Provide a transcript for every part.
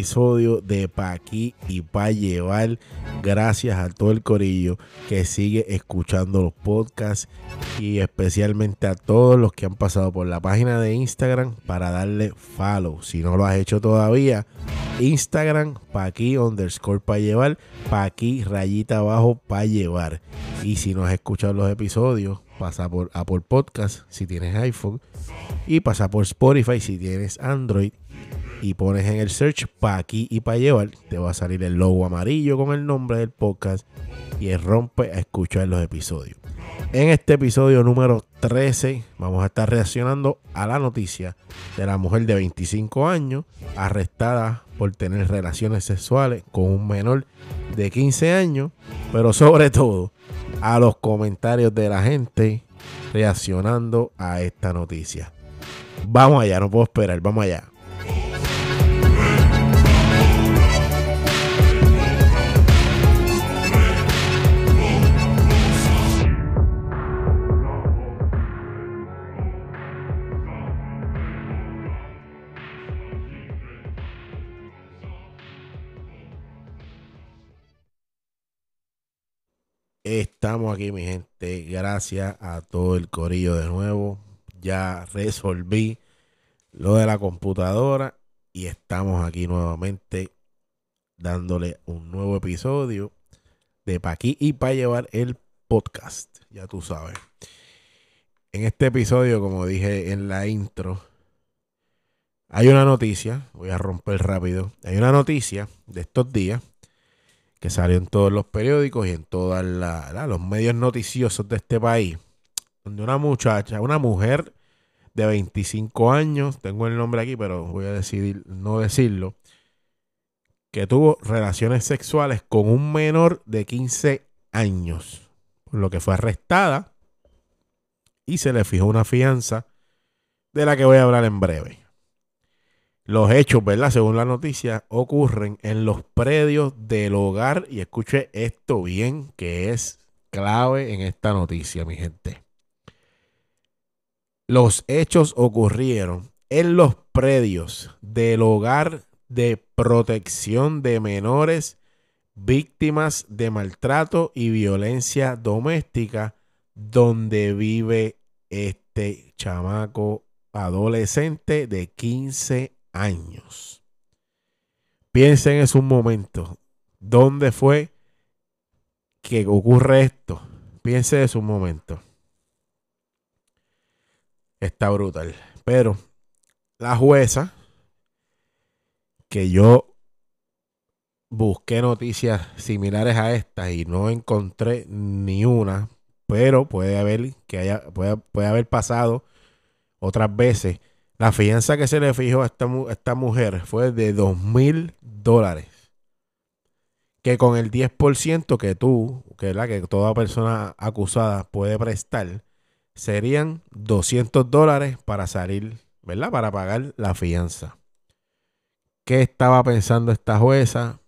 episodio de Pa' aquí y Pa' llevar. Gracias a todo el corillo que sigue escuchando los podcasts y especialmente a todos los que han pasado por la página de Instagram para darle follow. Si no lo has hecho todavía, Instagram Pa' aquí underscore Pa' llevar, Pa' aquí rayita abajo Pa' llevar. Y si no has escuchado los episodios, pasa por Apple Podcast si tienes iPhone y pasa por Spotify si tienes Android y pones en el search pa' aquí y pa' llevar, te va a salir el logo amarillo con el nombre del podcast y el rompe a escuchar los episodios. En este episodio número 13 vamos a estar reaccionando a la noticia de la mujer de 25 años arrestada por tener relaciones sexuales con un menor de 15 años, pero sobre todo a los comentarios de la gente reaccionando a esta noticia. Vamos allá, no puedo esperar, vamos allá. Estamos aquí, mi gente. Gracias a todo el corillo de nuevo. Ya resolví lo de la computadora y estamos aquí nuevamente dándole un nuevo episodio de Pa' aquí y para llevar el podcast. Ya tú sabes. En este episodio, como dije en la intro, hay una noticia. Voy a romper rápido. Hay una noticia de estos días que salió en todos los periódicos y en todos los medios noticiosos de este país, donde una muchacha, una mujer de 25 años, tengo el nombre aquí, pero voy a decidir no decirlo, que tuvo relaciones sexuales con un menor de 15 años, por lo que fue arrestada y se le fijó una fianza de la que voy a hablar en breve. Los hechos, ¿verdad? Según la noticia, ocurren en los predios del hogar. Y escuche esto bien, que es clave en esta noticia, mi gente. Los hechos ocurrieron en los predios del hogar de protección de menores víctimas de maltrato y violencia doméstica donde vive este chamaco adolescente de 15 años. Piensen en un momento. ¿Dónde fue que ocurre esto? Piensen en un momento. Está brutal. Pero la jueza, que yo busqué noticias similares a estas y no encontré ni una, pero puede haber que haya, puede, puede haber pasado otras veces la fianza que se le fijó a esta, mujer fue de dos mil dólares. Que con el 10% que tú, que, la que toda persona acusada puede prestar, serían 200 dólares para salir, ¿verdad? Para pagar la fianza. ¿Qué estaba pensando esta jueza?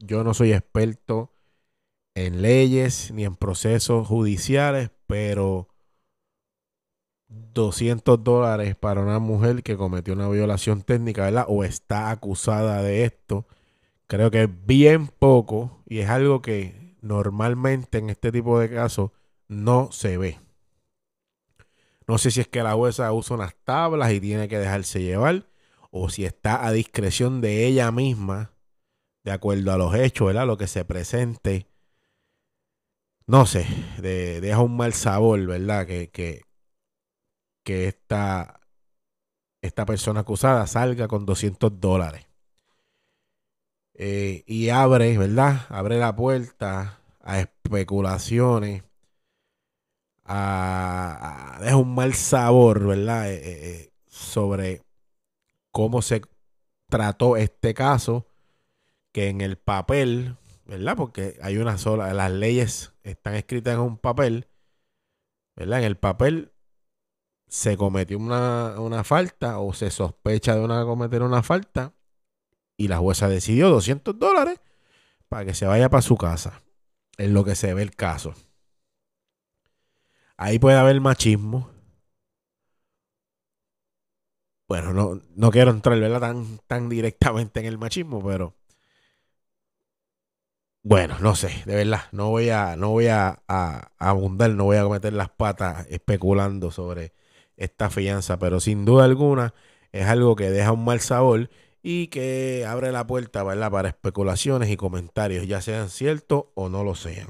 Yo no soy experto en leyes ni en procesos judiciales, pero 200 dólares para una mujer que cometió una violación técnica, ¿verdad? O está acusada de esto. Creo que es bien poco y es algo que normalmente en este tipo de casos no se ve. No sé si es que la jueza usa unas tablas y tiene que dejarse llevar o si está a discreción de ella misma, de acuerdo a los hechos, ¿verdad? Lo que se presente. No sé, deja un mal sabor, ¿verdad? Que, que, que esta, esta persona acusada salga con 200 dólares. Eh, y abre, ¿verdad? Abre la puerta a especulaciones, a, deja un mal sabor, ¿verdad? Eh, eh, sobre cómo se trató este caso, que en el papel, ¿verdad? Porque hay una sola, las leyes están escritas en un papel, ¿verdad? En el papel se cometió una, falta o se sospecha de una cometer una falta y la jueza decidió 200 dólares para que se vaya para su casa. En lo que se ve el caso. Ahí puede haber machismo. bueno, no, no quiero entrar ¿verdad? Tan, tan directamente en el machismo, pero bueno, no sé, de verdad, no voy a, no voy a, abundar, no voy a meter las patas especulando sobre esta fianza, pero sin duda alguna es algo que deja un mal sabor y que abre la puerta ¿verdad? para especulaciones y comentarios, ya sean ciertos o no lo sean.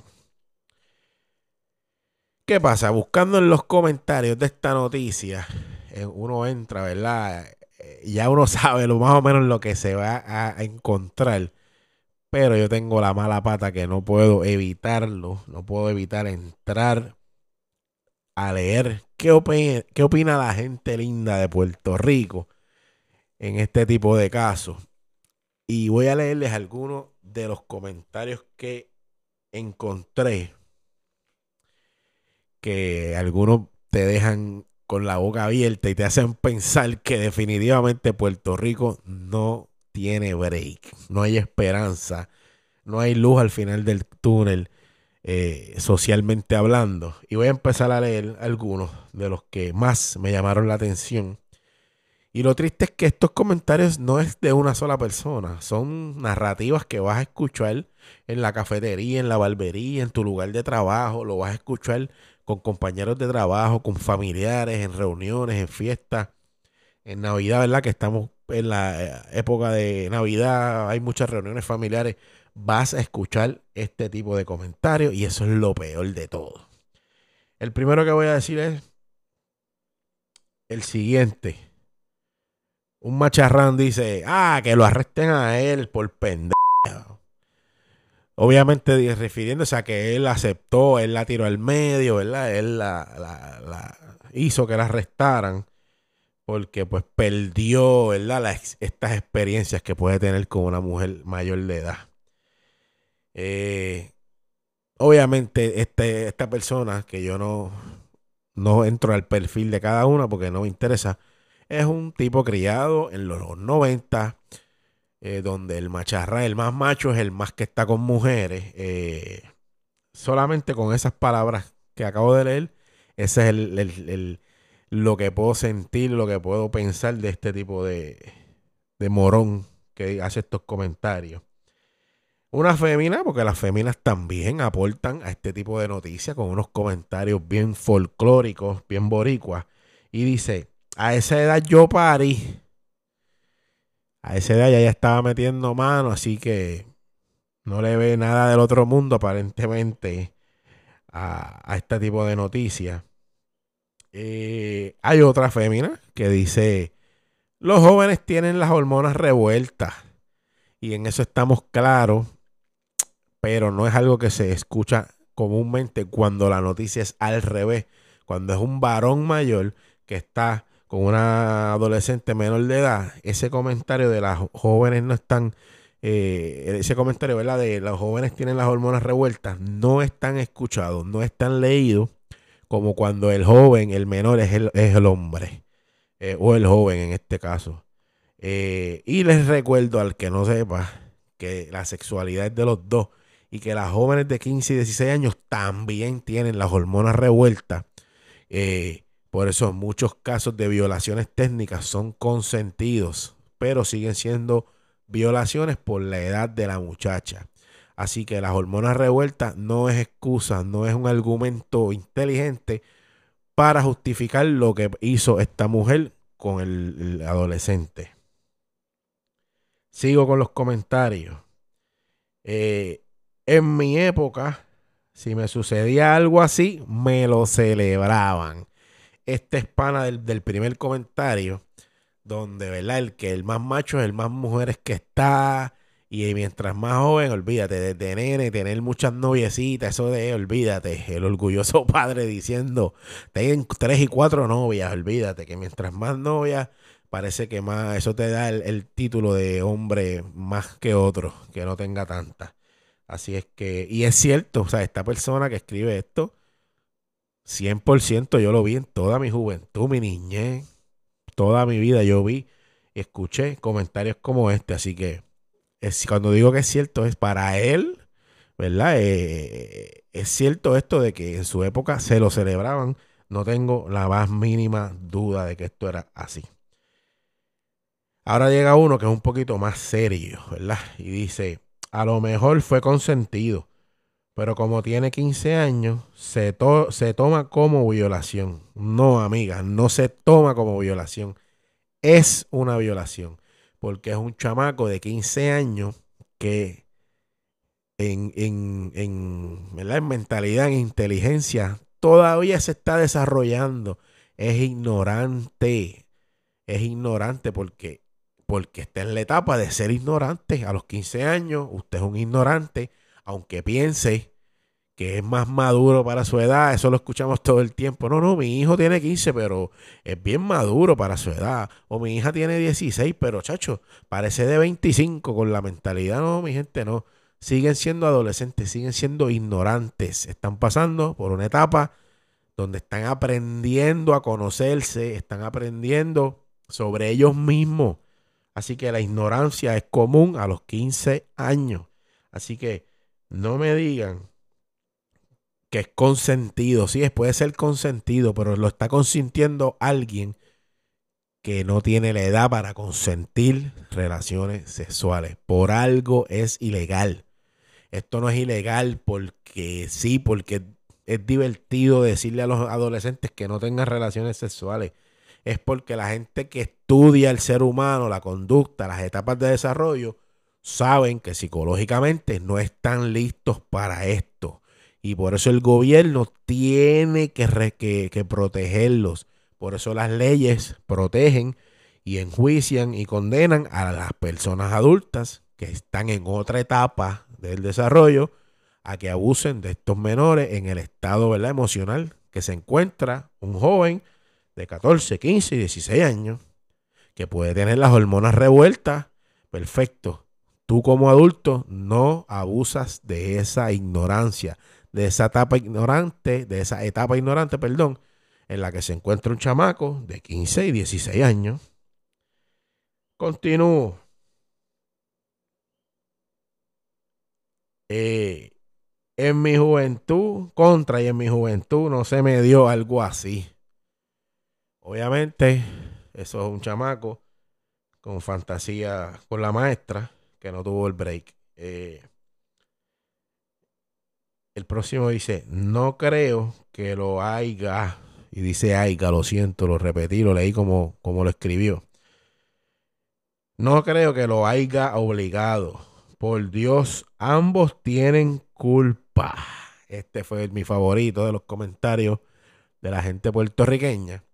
¿Qué pasa? Buscando en los comentarios de esta noticia, eh, uno entra, ¿verdad? Eh, ya uno sabe lo más o menos lo que se va a encontrar pero yo tengo la mala pata que no puedo evitarlo, no puedo evitar entrar a leer qué opina, qué opina la gente linda de Puerto Rico en este tipo de casos. Y voy a leerles algunos de los comentarios que encontré, que algunos te dejan con la boca abierta y te hacen pensar que definitivamente Puerto Rico no tiene break, no hay esperanza, no hay luz al final del túnel, eh, socialmente hablando. Y voy a empezar a leer algunos de los que más me llamaron la atención. Y lo triste es que estos comentarios no es de una sola persona, son narrativas que vas a escuchar en la cafetería, en la barbería, en tu lugar de trabajo, lo vas a escuchar con compañeros de trabajo, con familiares, en reuniones, en fiestas, en Navidad, ¿verdad? Que estamos en la eh, época de Navidad, hay muchas reuniones familiares, vas a escuchar este tipo de comentarios y eso es lo peor de todo. El primero que voy a decir es el siguiente. Un macharrán dice, ah, que lo arresten a él por pendejo. Obviamente refiriéndose a que él aceptó, él la tiró al medio, ¿verdad? Él la hizo que la arrestaran porque pues perdió, ¿verdad? estas experiencias que puede tener con una mujer mayor de edad. Eh, obviamente este, esta persona, que yo no, no entro al perfil de cada una porque no me interesa, es un tipo criado en los 90, eh, donde el macharra, el más macho, es el más que está con mujeres. Eh, solamente con esas palabras que acabo de leer, ese es el lo que puedo sentir, lo que puedo pensar de este tipo de, de morón que hace estos comentarios. Una fémina, porque las féminas también aportan a este tipo de noticias con unos comentarios bien folclóricos, bien boricuas. Y dice, a esa edad yo parí. A esa edad ya, ya estaba metiendo mano, así que no le ve nada del otro mundo aparentemente a, a este tipo de noticias. Eh, hay otra fémina que dice, los jóvenes tienen las hormonas revueltas. Y en eso estamos claros, pero no es algo que se escucha comúnmente cuando la noticia es al revés. Cuando es un varón mayor que está con una adolescente menor de edad, ese comentario de las jóvenes no están, eh, ese comentario, ¿verdad? De los jóvenes tienen las hormonas revueltas, no están escuchados, no están leídos como cuando el joven, el menor es el, es el hombre, eh, o el joven en este caso. Eh, y les recuerdo al que no sepa que la sexualidad es de los dos y que las jóvenes de 15 y 16 años también tienen las hormonas revueltas. Eh, por eso muchos casos de violaciones técnicas son consentidos, pero siguen siendo violaciones por la edad de la muchacha. Así que las hormonas revueltas no es excusa, no es un argumento inteligente para justificar lo que hizo esta mujer con el, adolescente. Sigo con los comentarios. Eh, en mi época, si me sucedía algo así, me lo celebraban. Este es pana del, del primer comentario, donde, ¿verdad? El que el más macho es el más mujeres que está, y mientras más joven, olvídate de tener, tener muchas noviecitas, eso de, olvídate, el orgulloso padre diciendo, ten tres y cuatro novias, olvídate, que mientras más novias, parece que más, eso te da el, título de hombre más que otro, que no tenga tantas. Así es que, y es cierto, o sea, esta persona que escribe esto, 100% yo lo vi en toda mi juventud, mi niñez, toda mi vida yo vi y escuché comentarios como este, así que cuando digo que es cierto, es para él, ¿verdad? Eh, es cierto esto de que en su época se lo celebraban. No tengo la más mínima duda de que esto era así. Ahora llega uno que es un poquito más serio, ¿verdad? Y dice, a lo mejor fue consentido, pero como tiene 15 años, se, se toma como violación. No, amiga, no se toma como violación. Es una violación, porque es un chamaco de 15 años que en, en, en, en mentalidad, en inteligencia, todavía se está desarrollando. Es ignorante. Es ignorante porque, porque está en la etapa de ser ignorante. A los 15 años, usted es un ignorante, aunque piense que es más maduro para su edad, eso lo escuchamos todo el tiempo. No, no, mi hijo tiene 15, pero es bien maduro para su edad. O mi hija tiene 16, pero chacho, parece de 25 con la mentalidad. No, mi gente, no siguen siendo adolescentes, siguen siendo ignorantes, están pasando por una etapa donde están aprendiendo a conocerse, están aprendiendo sobre ellos mismos. Así que la ignorancia es común a los 15 años. Así que no me digan que es consentido. Sí, puede ser consentido, pero lo está consintiendo alguien que no tiene la edad para consentir relaciones sexuales. Por algo es ilegal. Esto no es ilegal porque sí, porque es divertido decirle a los adolescentes que no tengan relaciones sexuales. Es porque la gente que estudia el ser humano, la conducta, las etapas de desarrollo, saben que psicológicamente no están listos para esto. Y por eso el gobierno tiene que, protegerlos. Por eso las leyes protegen y enjuician y condenan a las personas adultas que están en otra etapa del desarrollo a que abusen de estos menores en el estado ¿verdad? emocional que se encuentra un joven de 14, 15 y 16 años que puede tener las hormonas revueltas. Perfecto. Tú como adulto no abusas de esa ignorancia, de esa etapa ignorante, de esa etapa ignorante, perdón, en la que se encuentra un chamaco de 15 y 16 años. Continúo. Eh, en mi juventud, contra y en mi juventud no se me dio algo así. Obviamente, eso es un chamaco con fantasía con la maestra que no tuvo el break. Eh, el próximo dice, no creo que lo haya, y dice haya, lo siento, lo repetí, lo leí como, como lo escribió. No creo que lo haya obligado por Dios, ambos tienen culpa. Este fue mi favorito de los comentarios de la gente puertorriqueña.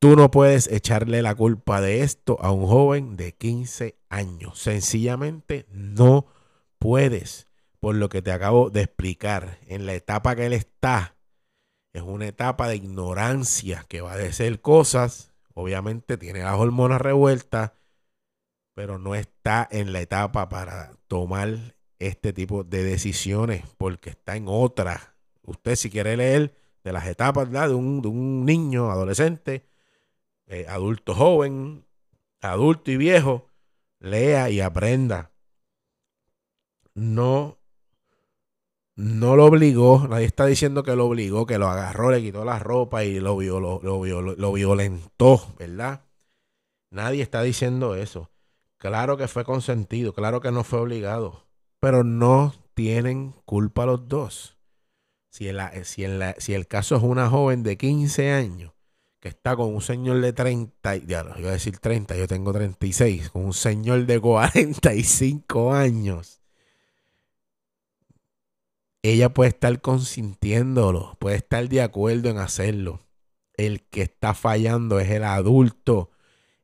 Tú no puedes echarle la culpa de esto a un joven de 15 años. Sencillamente no puedes. Por lo que te acabo de explicar, en la etapa que él está, es una etapa de ignorancia que va a decir cosas. Obviamente tiene las hormonas revueltas pero no está en la etapa para tomar este tipo de decisiones porque está en otra. Usted si quiere leer de las etapas de un, de un, niño, adolescente, eh, adulto joven, adulto y viejo, lea y aprenda. No, no lo obligó, nadie está diciendo que lo obligó, que lo agarró, le quitó la ropa y lo, lo, lo violentó, ¿verdad? Nadie está diciendo eso. Claro que fue consentido, claro que no fue obligado, pero no tienen culpa los dos. Si, el, si, si el caso es una joven de 15 años que está con un señor de 30, ya no, iba a decir 30, yo tengo 36, con un señor de 45 años, ella puede estar consintiéndolo, puede estar de acuerdo en hacerlo. El que está fallando es el adulto,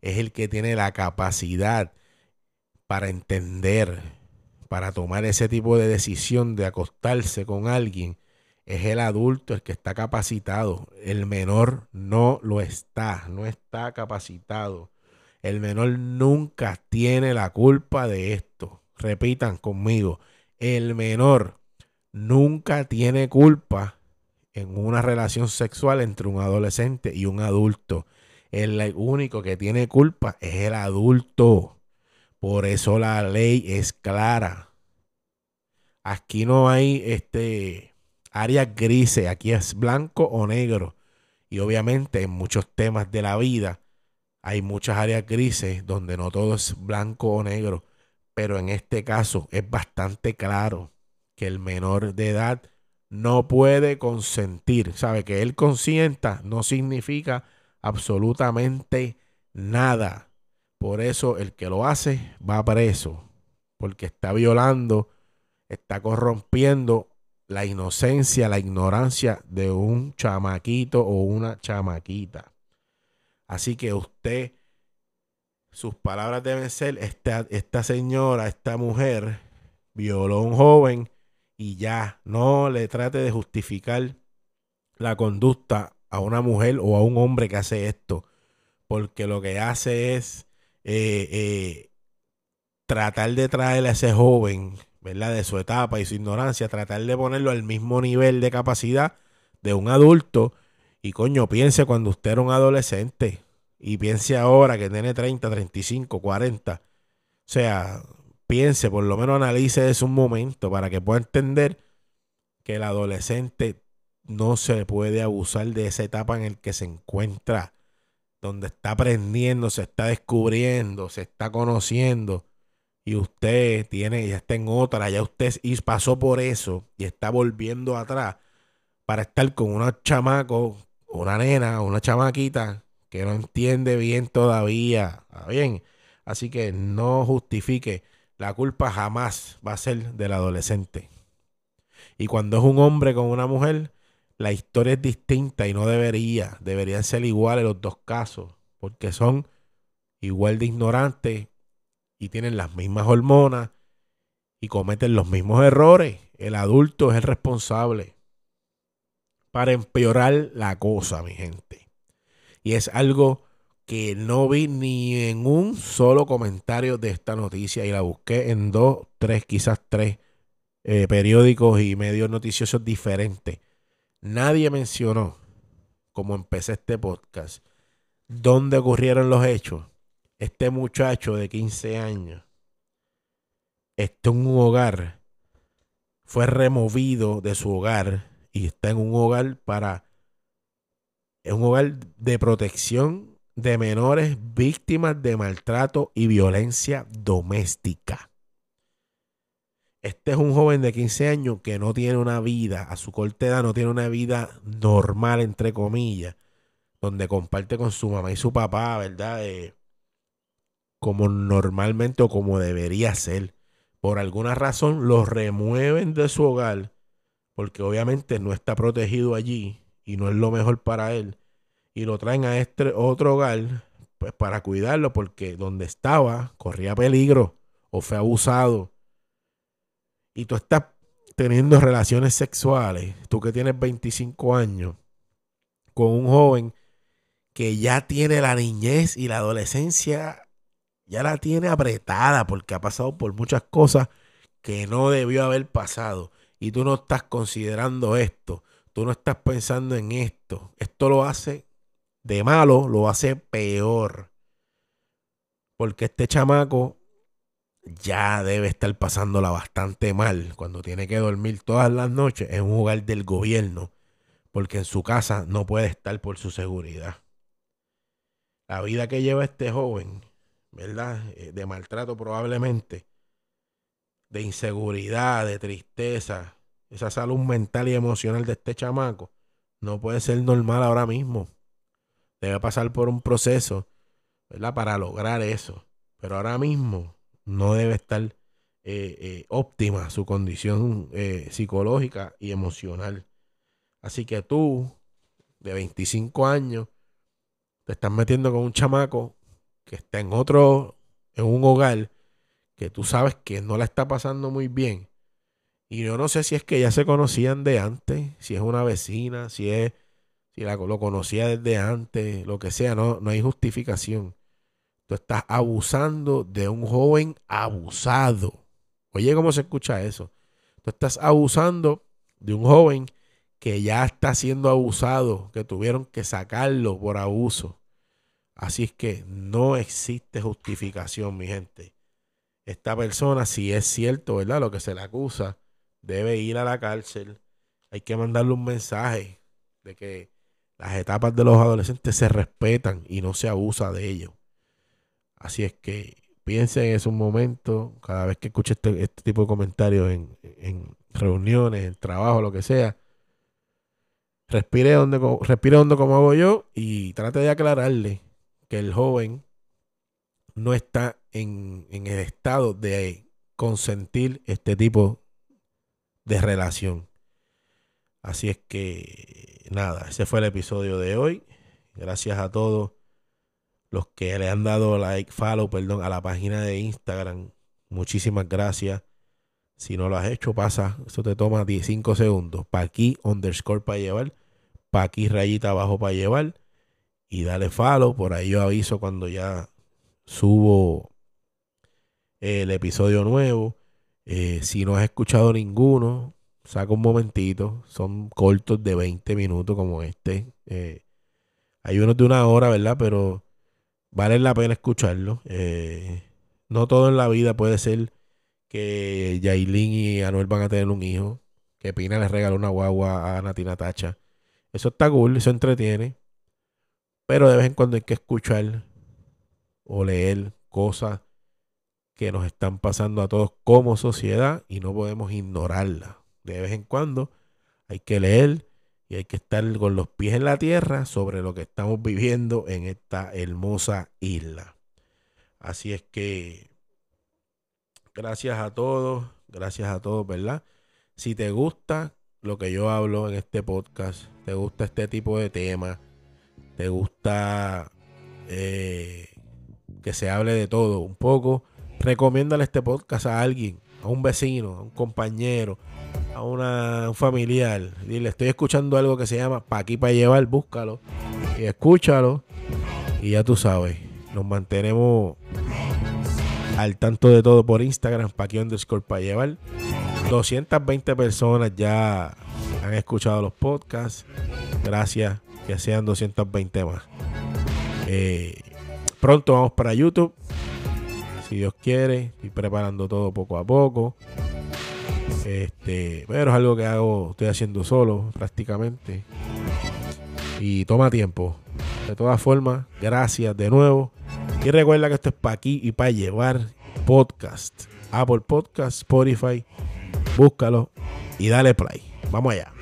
es el que tiene la capacidad para entender, para tomar ese tipo de decisión de acostarse con alguien, es el adulto el que está capacitado. El menor no lo está, no está capacitado. El menor nunca tiene la culpa de esto. Repitan conmigo, el menor nunca tiene culpa en una relación sexual entre un adolescente y un adulto. El único que tiene culpa es el adulto. Por eso la ley es clara. Aquí no hay este áreas grises, aquí es blanco o negro. Y obviamente en muchos temas de la vida Hay muchas áreas grises donde no todo es blanco o negro, pero en este caso es bastante claro que el menor de edad no puede consentir. Sabe que él consienta no significa absolutamente nada. Por eso el que lo hace va preso, porque está violando, está corrompiendo la inocencia, la ignorancia de un chamaquito o una chamaquita. Así que usted, sus palabras deben ser, esta, esta señora, esta mujer, violó a un joven y ya, no le trate de justificar la conducta a una mujer o a un hombre que hace esto, porque lo que hace es eh, eh, tratar de traer a ese joven, ¿verdad? De su etapa y su ignorancia, tratar de ponerlo al mismo nivel de capacidad de un adulto. Y coño, piense cuando usted era un adolescente y piense ahora que tiene 30, 35, 40. O sea, piense, por lo menos analice eso un momento para que pueda entender que el adolescente no se puede abusar de esa etapa en el que se encuentra, donde está aprendiendo, se está descubriendo, se está conociendo y usted tiene, ya está en otra, ya usted pasó por eso y está volviendo atrás para estar con una chamaco, una nena, una chamaquita que no entiende bien todavía. bien? Así que no justifique. La culpa jamás va a ser del adolescente. Y cuando es un hombre con una mujer, la historia es distinta y no debería. Deberían ser iguales los dos casos, porque son igual de ignorantes y tienen las mismas hormonas y cometen los mismos errores. El adulto es el responsable para empeorar la cosa, mi gente. Y es algo que no vi ni en un solo comentario de esta noticia y la busqué en dos, tres, quizás tres eh, periódicos y medios noticiosos diferentes. Nadie mencionó, como empecé este podcast, dónde ocurrieron los hechos este muchacho de 15 años está en un hogar, fue removido de su hogar y está en un hogar para, en un hogar de protección de menores víctimas de maltrato y violencia doméstica. Este es un joven de 15 años que no tiene una vida, a su corta edad no tiene una vida normal, entre comillas, donde comparte con su mamá y su papá, ¿verdad? Eh, como normalmente o como debería ser. Por alguna razón lo remueven de su hogar porque obviamente no está protegido allí y no es lo mejor para él. Y lo traen a este otro hogar pues para cuidarlo porque donde estaba corría peligro o fue abusado. Y tú estás teniendo relaciones sexuales, tú que tienes 25 años, con un joven que ya tiene la niñez y la adolescencia ya la tiene apretada porque ha pasado por muchas cosas que no debió haber pasado. Y tú no estás considerando esto, tú no estás pensando en esto. Esto lo hace de malo, lo hace peor. Porque este chamaco ya debe estar pasándola bastante mal cuando tiene que dormir todas las noches en un hogar del gobierno, porque en su casa no puede estar por su seguridad. La vida que lleva este joven ¿verdad? Eh, de maltrato probablemente, de inseguridad, de tristeza, esa salud mental y emocional de este chamaco, no puede ser normal ahora mismo. Debe pasar por un proceso, ¿verdad? Para lograr eso. Pero ahora mismo no debe estar eh, eh, óptima su condición psicológica y emocional. Así que tú, de 25 años, te estás metiendo con un chamaco que está en otro, en un hogar, que tú sabes que no la está pasando muy bien. Y yo no sé si es que ya se conocían de antes, si es una vecina, si es, si la, lo conocía desde antes, lo que sea, no, no hay justificación. Tú estás abusando de un joven abusado. Oye, ¿cómo se escucha eso? Tú estás abusando de un joven que ya está siendo abusado, que tuvieron que sacarlo por abuso. Así es que no existe justificación, mi gente. Esta persona, si es cierto, ¿verdad? Lo que se le acusa, debe ir a la cárcel. Hay que mandarle un mensaje de que las etapas de los adolescentes se respetan y no se abusa de ellos. Así es que piensen en esos momentos, cada vez que escuche este, este tipo de comentarios en, en, reuniones, en trabajo, lo que sea, respire donde, respire donde como hago yo y trate de aclararle que el joven no está en, el estado de consentir este tipo de relación. Así es que nada, ese fue el episodio de hoy. Gracias a todos los que le han dado like, follow, perdón, a la página de Instagram. Muchísimas gracias. Si no lo has hecho, pasa. Eso te toma 5 segundos. Pa' aquí, underscore para llevar. Pa' aquí, rayita abajo para llevar. Y dale follow. Por ahí yo aviso cuando ya subo el episodio nuevo. Eh, si no has escuchado ninguno, saca un momentito. Son cortos de 20 minutos como este. Eh, hay unos de una hora, ¿verdad? Pero vale la pena escucharlo. Eh, no todo en la vida puede ser que Yailin y Anuel van a tener un hijo. Que Pina les regaló una guagua a Natina Tacha. Eso está cool, eso entretiene. Pero de vez en cuando hay que escuchar o leer cosas que nos están pasando a todos como sociedad y no podemos ignorarlas. De vez en cuando hay que leer y hay que estar con los pies en la tierra sobre lo que estamos viviendo en esta hermosa isla. Así es que gracias a todos, gracias a todos, ¿verdad? Si te gusta lo que yo hablo en este podcast, te gusta este tipo de temas, te gusta eh, que se hable de todo un poco, recomiéndale este podcast a alguien, a un vecino, a un compañero, a una, un familiar. Dile, estoy escuchando algo que se llama Pa' aquí para llevar, búscalo y escúchalo. Y ya tú sabes, nos mantenemos al tanto de todo por Instagram, pa' aquí underscore para llevar. 220 personas ya han escuchado los podcasts. Gracias, que sean 220 más. Eh, pronto vamos para YouTube. Si Dios quiere, estoy preparando todo poco a poco. Este, pero es algo que hago, estoy haciendo solo prácticamente. Y toma tiempo. De todas formas, gracias de nuevo. Y recuerda que esto es para aquí y para llevar podcast. Apple Podcast, Spotify. Búscalo y dale play. Vamos allá.